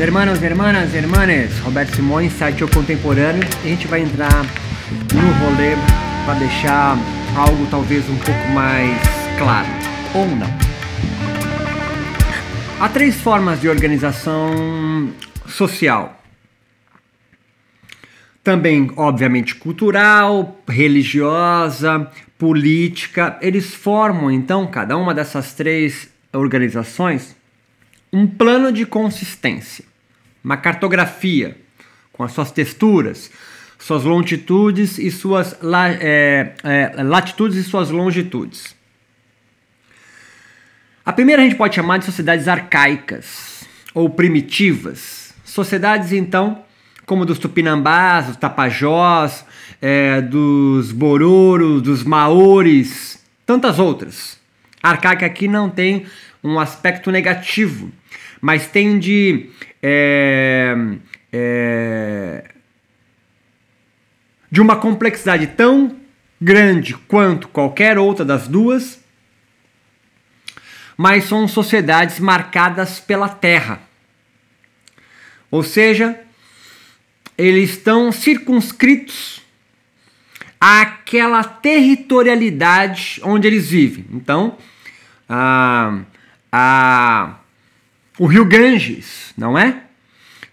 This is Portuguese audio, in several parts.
hermanos, hermanas, hermanes, Roberto Simões, site contemporâneo. A gente vai entrar no rolê para deixar algo talvez um pouco mais claro, ou não. Há três formas de organização social. Também, obviamente, cultural, religiosa, política. Eles formam, então, cada uma dessas três organizações, um plano de consistência, uma cartografia com as suas texturas, suas longitudes e suas é, é, latitudes e suas longitudes. A primeira a gente pode chamar de sociedades arcaicas ou primitivas. Sociedades, então, como dos tupinambás, dos tapajós, é, dos bororos, dos maores, tantas outras. arcaica aqui não tem um aspecto negativo, mas tem de. É, é, de uma complexidade tão grande quanto qualquer outra das duas, mas são sociedades marcadas pela terra. Ou seja, eles estão circunscritos àquela territorialidade onde eles vivem. Então, a, a, o rio Ganges, não é?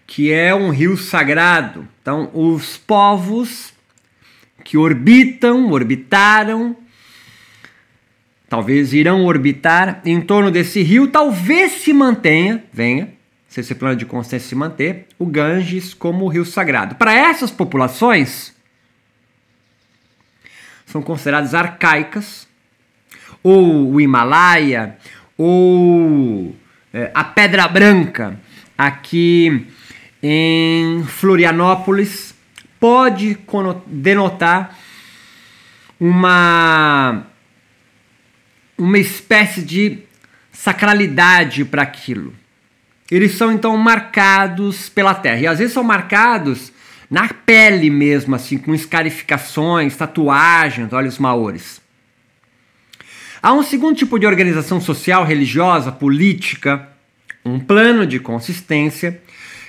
Que é um rio sagrado. Então, os povos que orbitam, orbitaram, talvez irão orbitar em torno desse rio, talvez se mantenha, venha, se esse plano de consciência se manter, o Ganges como o rio sagrado. Para essas populações, são consideradas arcaicas, ou o Himalaia, ou é, a Pedra Branca, aqui em Florianópolis, pode denotar uma, uma espécie de sacralidade para aquilo. Eles são então marcados pela terra. E às vezes são marcados na pele mesmo, assim, com escarificações, tatuagens, olha os maores. Há um segundo tipo de organização social, religiosa, política, um plano de consistência,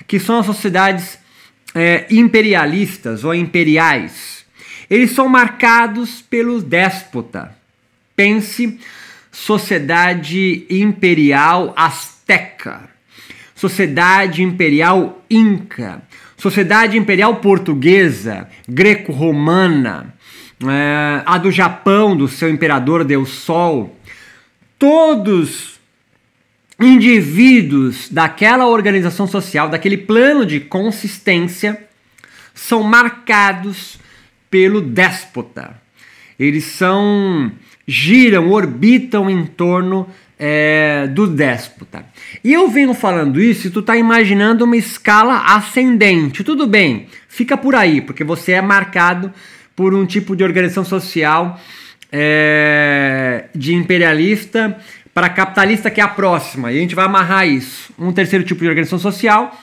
que são as sociedades é, imperialistas ou imperiais. Eles são marcados pelo déspota. Pense sociedade imperial azteca, sociedade imperial inca, sociedade imperial portuguesa, greco-romana, é, a do Japão, do seu imperador Deus Sol. Todos indivíduos daquela organização social, daquele plano de consistência, são marcados pelo déspota. Eles são giram, orbitam em torno é, do déspota. E eu venho falando isso e tu tá imaginando uma escala ascendente. Tudo bem, fica por aí, porque você é marcado por um tipo de organização social é, de imperialista para capitalista, que é a próxima. E a gente vai amarrar isso. Um terceiro tipo de organização social,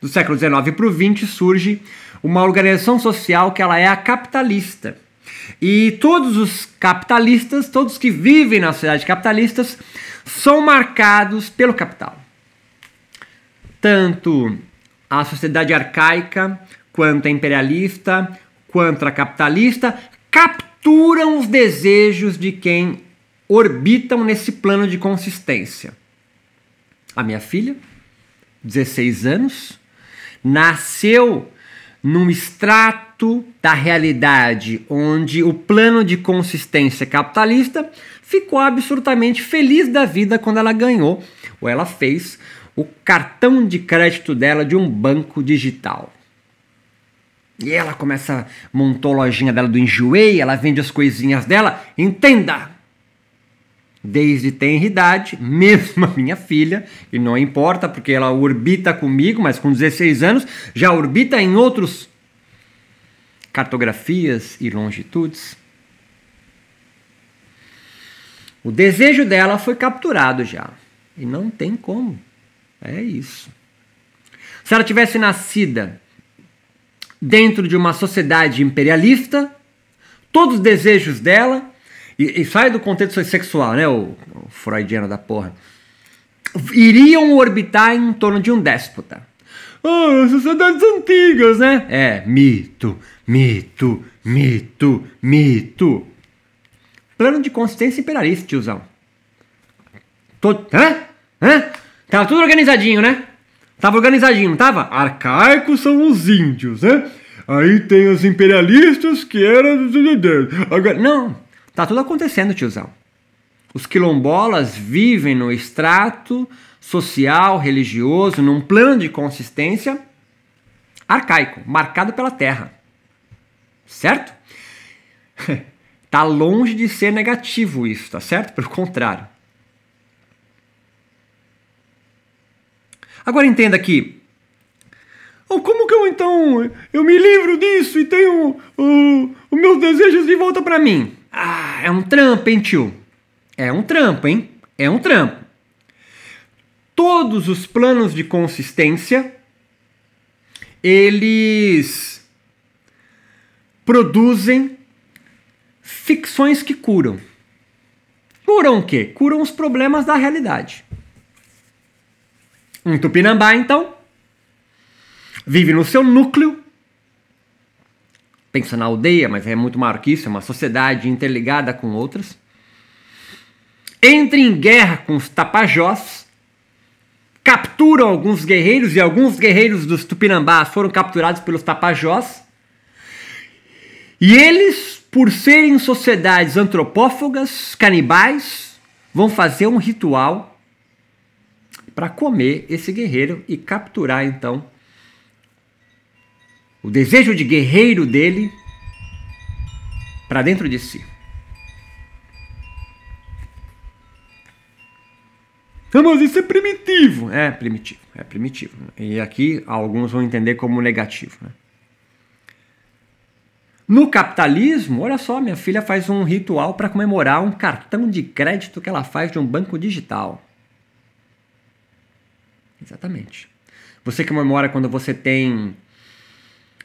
do século XIX para o XX, surge uma organização social que ela é a capitalista. E todos os capitalistas, todos que vivem na sociedade capitalistas, são marcados pelo capital. Tanto a sociedade arcaica, quanto a imperialista, quanto a capitalista, capturam os desejos de quem orbitam nesse plano de consistência. A minha filha, 16 anos, nasceu num extrato da realidade onde o plano de consistência capitalista ficou absolutamente feliz da vida quando ela ganhou ou ela fez o cartão de crédito dela de um banco digital. E ela começa, montou a lojinha dela do Enjoei, ela vende as coisinhas dela. Entenda, desde tenra idade, mesmo a minha filha, e não importa porque ela orbita comigo, mas com 16 anos já orbita em outros cartografias e longitudes. O desejo dela foi capturado já. E não tem como. É isso. Se ela tivesse nascida dentro de uma sociedade imperialista, todos os desejos dela e, e sai do contexto sexual, né? O, o freudiano da porra. Iriam orbitar em torno de um déspota. Oh, sociedades antigas, né? É, mito, mito, mito, mito. Plano de consistência imperialista, tiozão. Todo, hã? Hã? Tava tudo organizadinho, né? Tava organizadinho, não tava? Arcaicos são os índios, né? Aí tem os imperialistas que eram. Agora, não, tá tudo acontecendo, tiozão. Os quilombolas vivem no extrato social, religioso, num plano de consistência arcaico, marcado pela terra. Certo? tá longe de ser negativo isso, tá certo? Pelo contrário. Agora entenda aqui. Como que eu então eu me livro disso e tenho os meus desejos de volta para mim? Ah, é um trampo, hein, tio? É um trampo, hein? É um trampo. Todos os planos de consistência eles produzem ficções que curam. Curam o quê? Curam os problemas da realidade. Um tupinambá, então, vive no seu núcleo, pensa na aldeia, mas é muito maior que isso, é uma sociedade interligada com outras. Entra em guerra com os tapajós, capturam alguns guerreiros e alguns guerreiros dos tupinambás foram capturados pelos tapajós. E eles, por serem sociedades antropófagas, canibais, vão fazer um ritual para comer esse guerreiro e capturar então o desejo de guerreiro dele para dentro de si. Ah, mas isso é primitivo. É primitivo, é primitivo. E aqui alguns vão entender como negativo. Né? No capitalismo, olha só, minha filha faz um ritual para comemorar um cartão de crédito que ela faz de um banco digital. Exatamente. Você comemora quando você tem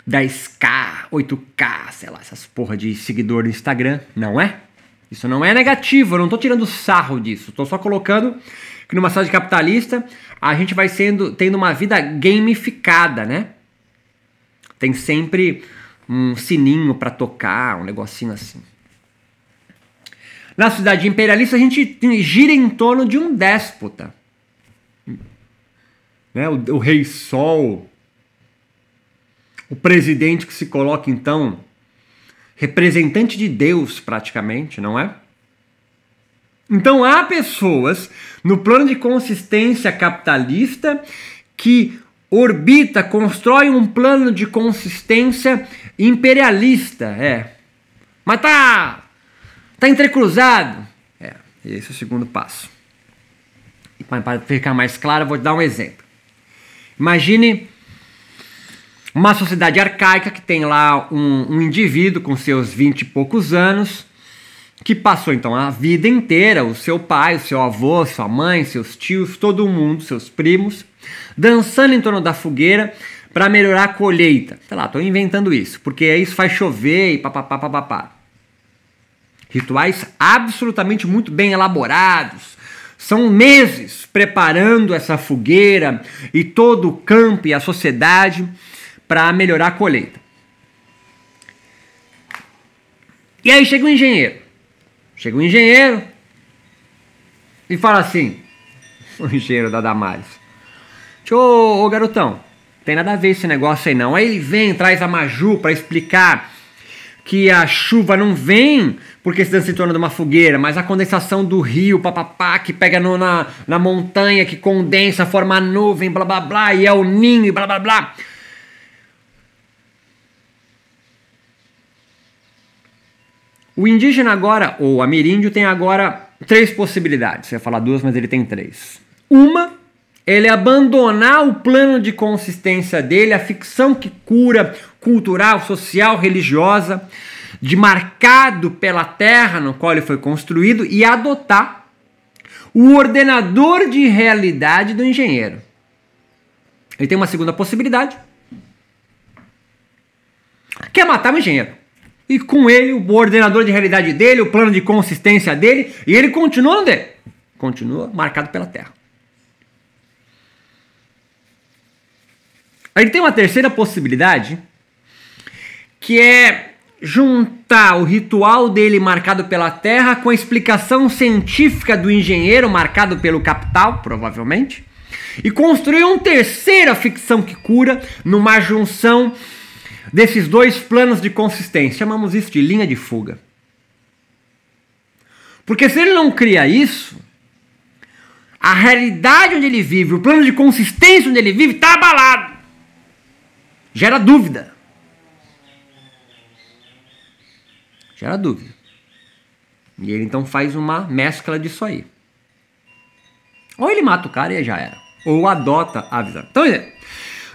10k, 8k, sei lá, essas porra de seguidor no Instagram, não é? Isso não é negativo, eu não tô tirando sarro disso, tô só colocando que numa cidade capitalista a gente vai sendo tendo uma vida gamificada, né? Tem sempre um sininho para tocar, um negocinho assim. Na cidade imperialista a gente gira em torno de um déspota né? o, o rei Sol, o presidente que se coloca então representante de Deus praticamente, não é? Então há pessoas no plano de consistência capitalista que orbita, constrói um plano de consistência imperialista, é. Mas tá tá entrecruzado. É, esse é o segundo passo. E para ficar mais claro, eu vou dar um exemplo. Imagine uma sociedade arcaica que tem lá um, um indivíduo com seus vinte e poucos anos que passou então a vida inteira, o seu pai, o seu avô, sua mãe, seus tios, todo mundo, seus primos, dançando em torno da fogueira para melhorar a colheita. Sei lá, estou inventando isso, porque isso faz chover e papapá. Rituais absolutamente muito bem elaborados, são meses preparando essa fogueira e todo o campo e a sociedade para melhorar a colheita. E aí chega o engenheiro. Chega o engenheiro e fala assim: o engenheiro da Damares. Ô, ô garotão, tem nada a ver esse negócio aí não. Aí ele vem, traz a Maju para explicar que a chuva não vem porque se em torno de uma fogueira, mas a condensação do rio, papapá, que pega no, na, na montanha, que condensa, forma nuvem, blá blá blá, e é o ninho, blá blá blá. O indígena agora, ou ameríndio, tem agora três possibilidades. Você ia falar duas, mas ele tem três. Uma, ele abandonar o plano de consistência dele, a ficção que cura, cultural, social, religiosa, de marcado pela terra no qual ele foi construído e adotar o ordenador de realidade do engenheiro. Ele tem uma segunda possibilidade, que é matar o engenheiro. E com ele, o ordenador de realidade dele, o plano de consistência dele, e ele continua onde? Continua marcado pela terra. A gente tem uma terceira possibilidade, que é juntar o ritual dele marcado pela Terra com a explicação científica do engenheiro marcado pelo capital, provavelmente, e construir uma terceira ficção que cura numa junção desses dois planos de consistência. Chamamos isso de linha de fuga. Porque se ele não cria isso, a realidade onde ele vive, o plano de consistência onde ele vive, está abalado. Gera dúvida. Gera dúvida. E ele então faz uma mescla disso aí. Ou ele mata o cara e já era. Ou adota a visão. Então,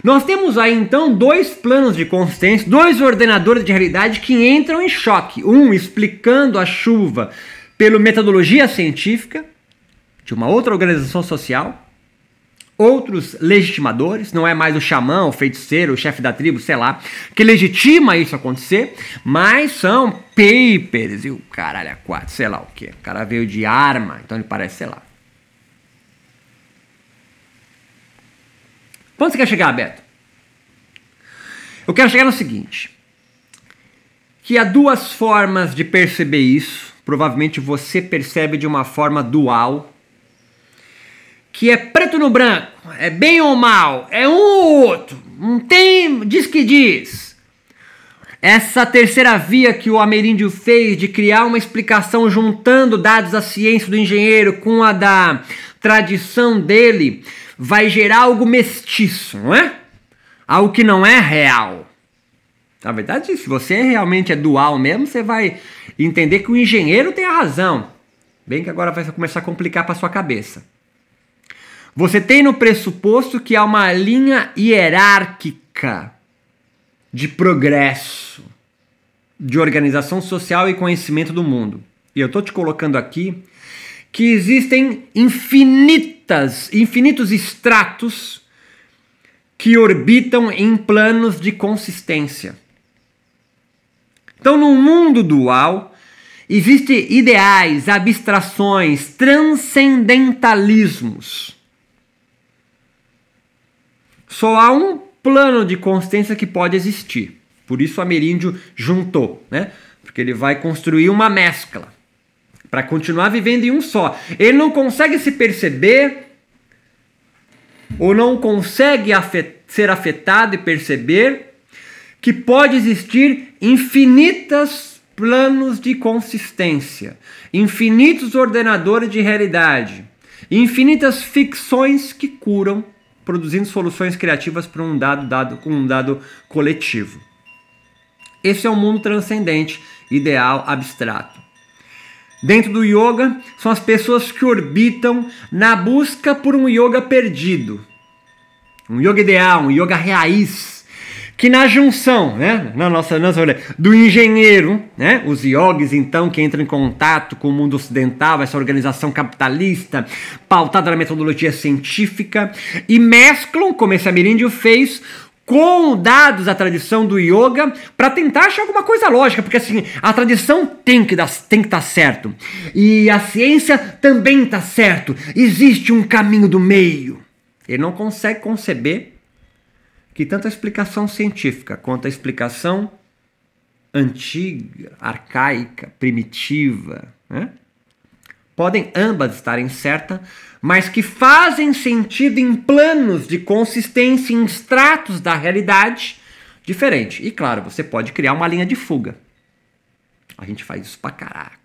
nós temos aí então dois planos de consistência, dois ordenadores de realidade que entram em choque. Um explicando a chuva pela metodologia científica de uma outra organização social, outros legitimadores, não é mais o xamã, o feiticeiro, o chefe da tribo, sei lá, que legitima isso acontecer, mas são papers e o caralho a quatro, sei lá o que. O cara veio de arma, então ele parece, sei lá. Quando você quer chegar, Beto? Eu quero chegar no seguinte: que há duas formas de perceber isso provavelmente você percebe de uma forma dual, que é preto no branco, é bem ou mal, é um ou outro, não tem, diz que diz. Essa terceira via que o ameríndio fez de criar uma explicação juntando dados da ciência do engenheiro com a da tradição dele, vai gerar algo mestiço, não é? Algo que não é real. Na verdade, se você realmente é dual mesmo, você vai entender que o engenheiro tem a razão. Bem que agora vai começar a complicar para sua cabeça. Você tem no pressuposto que há uma linha hierárquica de progresso, de organização social e conhecimento do mundo. E eu estou te colocando aqui que existem infinitas, infinitos estratos que orbitam em planos de consistência. Então, no mundo dual, existem ideais, abstrações, transcendentalismos. Só há um plano de consistência que pode existir. Por isso ameríndio juntou, né? Porque ele vai construir uma mescla para continuar vivendo em um só. Ele não consegue se perceber ou não consegue afet ser afetado e perceber que pode existir infinitos planos de consistência, infinitos ordenadores de realidade, infinitas ficções que curam, produzindo soluções criativas para um dado dado com um dado coletivo. Esse é um mundo transcendente, ideal, abstrato. Dentro do yoga, são as pessoas que orbitam na busca por um yoga perdido. Um yoga ideal, um yoga raiz, que na junção, né, na nossa, nossa do engenheiro, né, os yogis então que entram em contato com o mundo ocidental, essa organização capitalista pautada na metodologia científica e mesclam, como esse ameríndio fez, com dados da tradição do yoga para tentar achar alguma coisa lógica, porque assim, a tradição tem que dar, tem que estar tá certo. E a ciência também está certo. Existe um caminho do meio. Ele não consegue conceber que tanto a explicação científica quanto a explicação antiga, arcaica, primitiva, né? podem ambas estarem certas, mas que fazem sentido em planos de consistência, em estratos da realidade diferente. E claro, você pode criar uma linha de fuga. A gente faz isso pra caraca.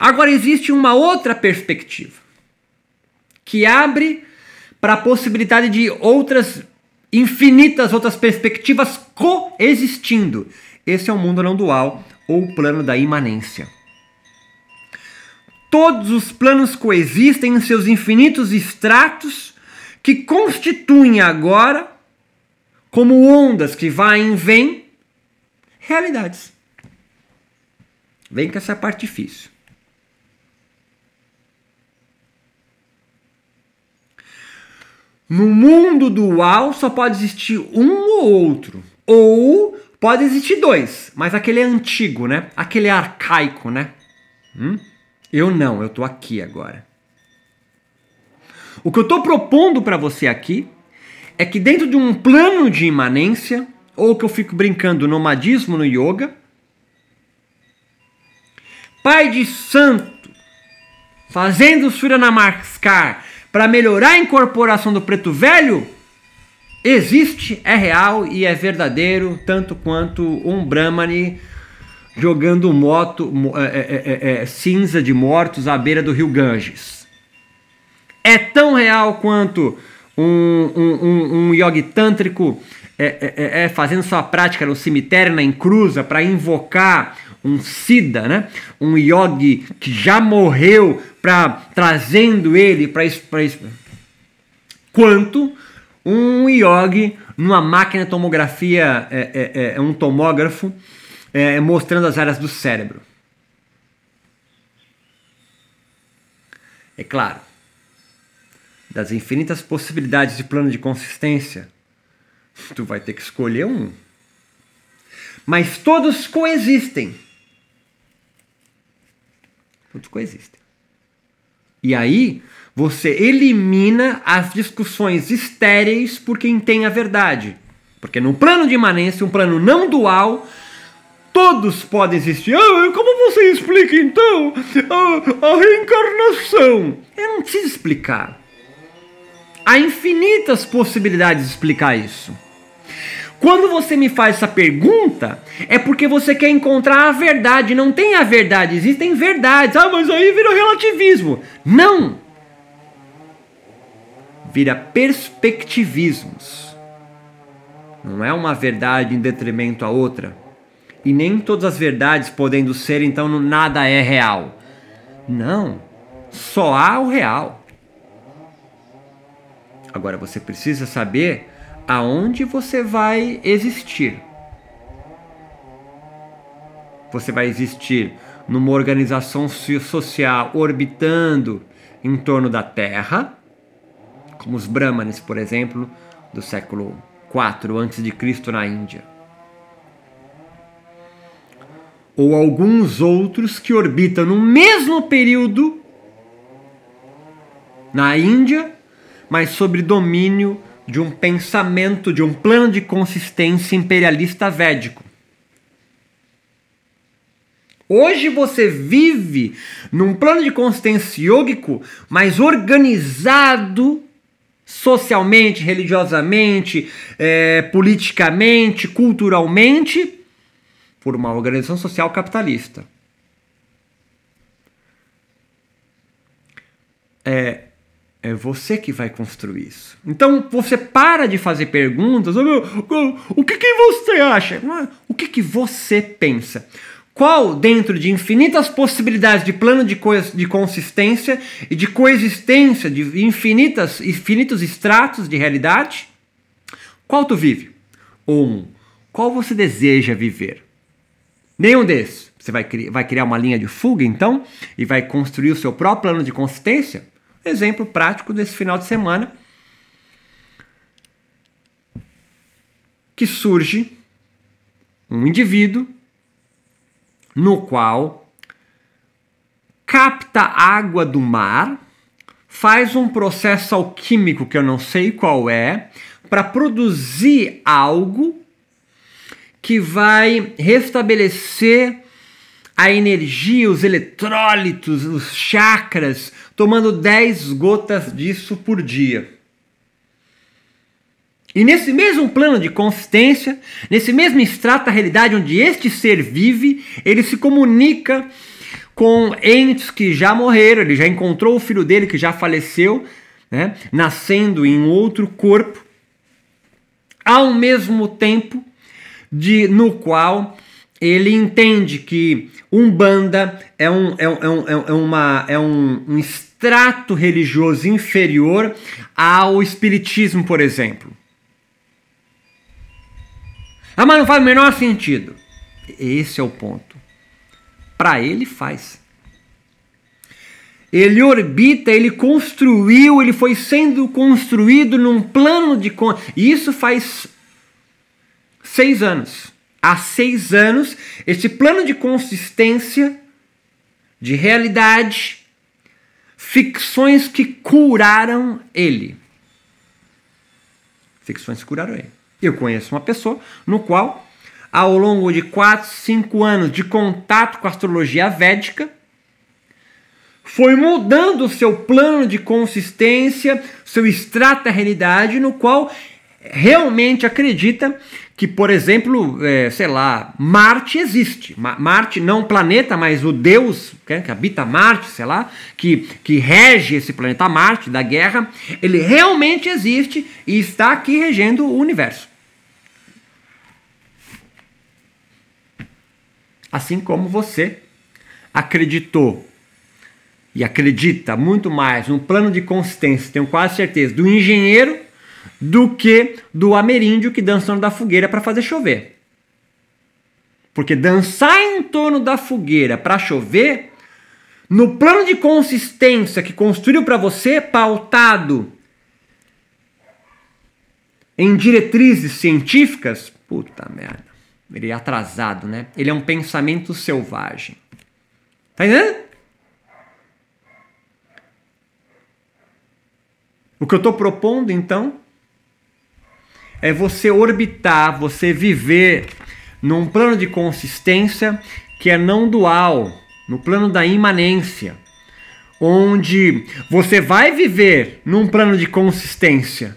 Agora existe uma outra perspectiva que abre para a possibilidade de outras infinitas outras perspectivas coexistindo. Esse é o mundo não dual ou o plano da imanência. Todos os planos coexistem em seus infinitos estratos que constituem agora, como ondas que vão e vêm, realidades. Vem com essa parte difícil. No mundo dual só pode existir um ou outro. Ou pode existir dois, mas aquele é antigo, né? Aquele é arcaico, né? Hum? Eu não, eu tô aqui agora. O que eu tô propondo para você aqui é que dentro de um plano de imanência, ou que eu fico brincando nomadismo no yoga, pai de santo fazendo Surya Namaskar para melhorar a incorporação do preto velho, existe, é real e é verdadeiro, tanto quanto um Brahmani jogando moto é, é, é, cinza de mortos à beira do rio Ganges. É tão real quanto um, um, um, um yogi tântrico é, fazendo sua prática no cemitério, na encruza, para invocar um Siddha, né? um yogi que já morreu, para trazendo ele para isso. Quanto um yogi numa máquina de tomografia, é, é, um tomógrafo, é, mostrando as áreas do cérebro. É claro, das infinitas possibilidades de plano de consistência, tu vai ter que escolher um. Mas todos coexistem. Todos coexistem. E aí, você elimina as discussões estéreis por quem tem a verdade. Porque no plano de imanência, um plano não dual, Todos podem existir. Ah, como você explica então a, a reencarnação? Eu não preciso explicar. Há infinitas possibilidades de explicar isso. Quando você me faz essa pergunta, é porque você quer encontrar a verdade. Não tem a verdade, existem verdades. Ah, mas aí vira relativismo. Não! Vira perspectivismos. Não é uma verdade em detrimento à outra e nem todas as verdades podendo ser, então nada é real. Não, só há o real. Agora você precisa saber aonde você vai existir. Você vai existir numa organização social orbitando em torno da Terra, como os Brahmanes, por exemplo, do século IV a.C. na Índia ou alguns outros que orbitam no mesmo período na Índia, mas sob domínio de um pensamento, de um plano de consistência imperialista védico. Hoje você vive num plano de consistência yógico mais organizado socialmente, religiosamente, é, politicamente, culturalmente, por uma organização social capitalista. É, é você que vai construir isso. Então você para de fazer perguntas. Oh, meu, o que, que você acha? É, o que, que você pensa? Qual, dentro de infinitas possibilidades de plano de, co de consistência e de coexistência de infinitas, infinitos estratos de realidade, qual tu vive? Um, qual você deseja viver? Nenhum desses. Você vai, vai criar uma linha de fuga, então, e vai construir o seu próprio plano de consistência? Exemplo prático desse final de semana. Que surge um indivíduo no qual capta água do mar, faz um processo alquímico que eu não sei qual é, para produzir algo que vai restabelecer a energia, os eletrólitos, os chakras, tomando 10 gotas disso por dia. E nesse mesmo plano de consistência, nesse mesmo extrato da realidade onde este ser vive, ele se comunica com entes que já morreram, ele já encontrou o filho dele que já faleceu, né, nascendo em outro corpo. Ao mesmo tempo, de, no qual ele entende que Umbanda é um, é, um, é, é, é, uma, é um, um extrato religioso inferior ao Espiritismo, por exemplo. Ah, mas não faz o menor sentido. Esse é o ponto. Para ele faz. Ele orbita, ele construiu, ele foi sendo construído num plano de. E isso faz seis anos. Há seis anos, esse plano de consistência, de realidade, ficções que curaram ele. ficções curaram ele. Eu conheço uma pessoa no qual, ao longo de 4, 5 anos de contato com a astrologia védica, foi mudando o seu plano de consistência, seu extrato da realidade, no qual realmente acredita que, por exemplo, é, sei lá, Marte existe. Ma Marte, não o planeta, mas o Deus que, que habita Marte, sei lá, que, que rege esse planeta Marte da guerra, ele realmente existe e está aqui regendo o universo. Assim como você acreditou e acredita muito mais no plano de consistência, tenho quase certeza, do engenheiro do que do ameríndio que dança em torno da fogueira para fazer chover. Porque dançar em torno da fogueira para chover, no plano de consistência que construiu para você, pautado em diretrizes científicas, puta merda, ele é atrasado, né? Ele é um pensamento selvagem. Tá entendendo? O que eu estou propondo, então, é você orbitar, você viver num plano de consistência que é não dual, no plano da imanência, onde você vai viver num plano de consistência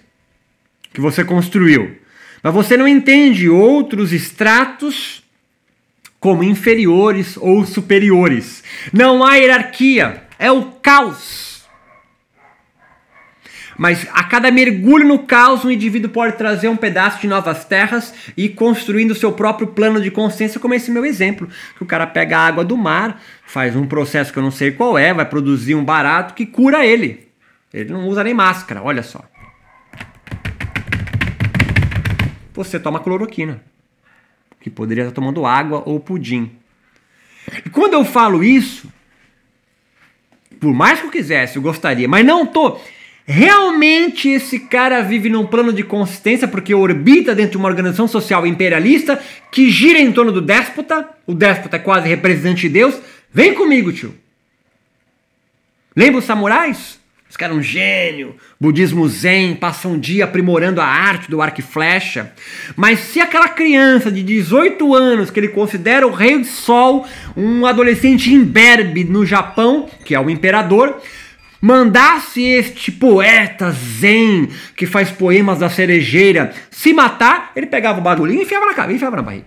que você construiu, mas você não entende outros estratos como inferiores ou superiores. Não há hierarquia, é o caos. Mas a cada mergulho no caos, um indivíduo pode trazer um pedaço de novas terras e construindo seu próprio plano de consciência, como esse meu exemplo. Que o cara pega a água do mar, faz um processo que eu não sei qual é, vai produzir um barato que cura ele. Ele não usa nem máscara, olha só. Você toma cloroquina, que poderia estar tomando água ou pudim. E quando eu falo isso, por mais que eu quisesse, eu gostaria, mas não tô Realmente esse cara vive num plano de consistência porque orbita dentro de uma organização social imperialista que gira em torno do déspota. O déspota é quase representante de Deus. Vem comigo, tio. Lembra os samurais? Os caras um gênio, budismo zen, passam um dia aprimorando a arte do arco e flecha. Mas se aquela criança de 18 anos, que ele considera o rei do sol, um adolescente imberbe no Japão, que é o imperador, mandasse este poeta zen que faz poemas da cerejeira se matar, ele pegava o bagulhinho e enfiava na cabeça, enfiava na barriga.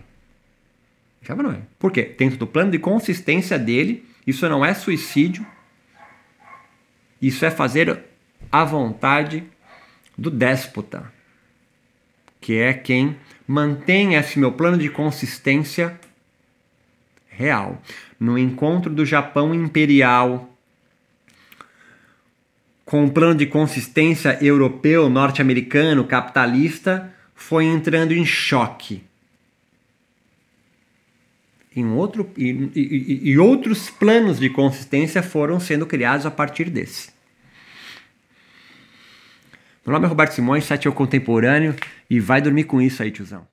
Enfiava na barriga. Por quê? Dentro do plano de consistência dele, isso não é suicídio, isso é fazer a vontade do déspota, que é quem mantém esse meu plano de consistência real. No encontro do Japão imperial com o plano de consistência europeu, norte-americano, capitalista, foi entrando em choque. Em outro, e, e, e outros planos de consistência foram sendo criados a partir desse. Meu nome é Roberto Simões, site é o contemporâneo, e vai dormir com isso aí, tiozão.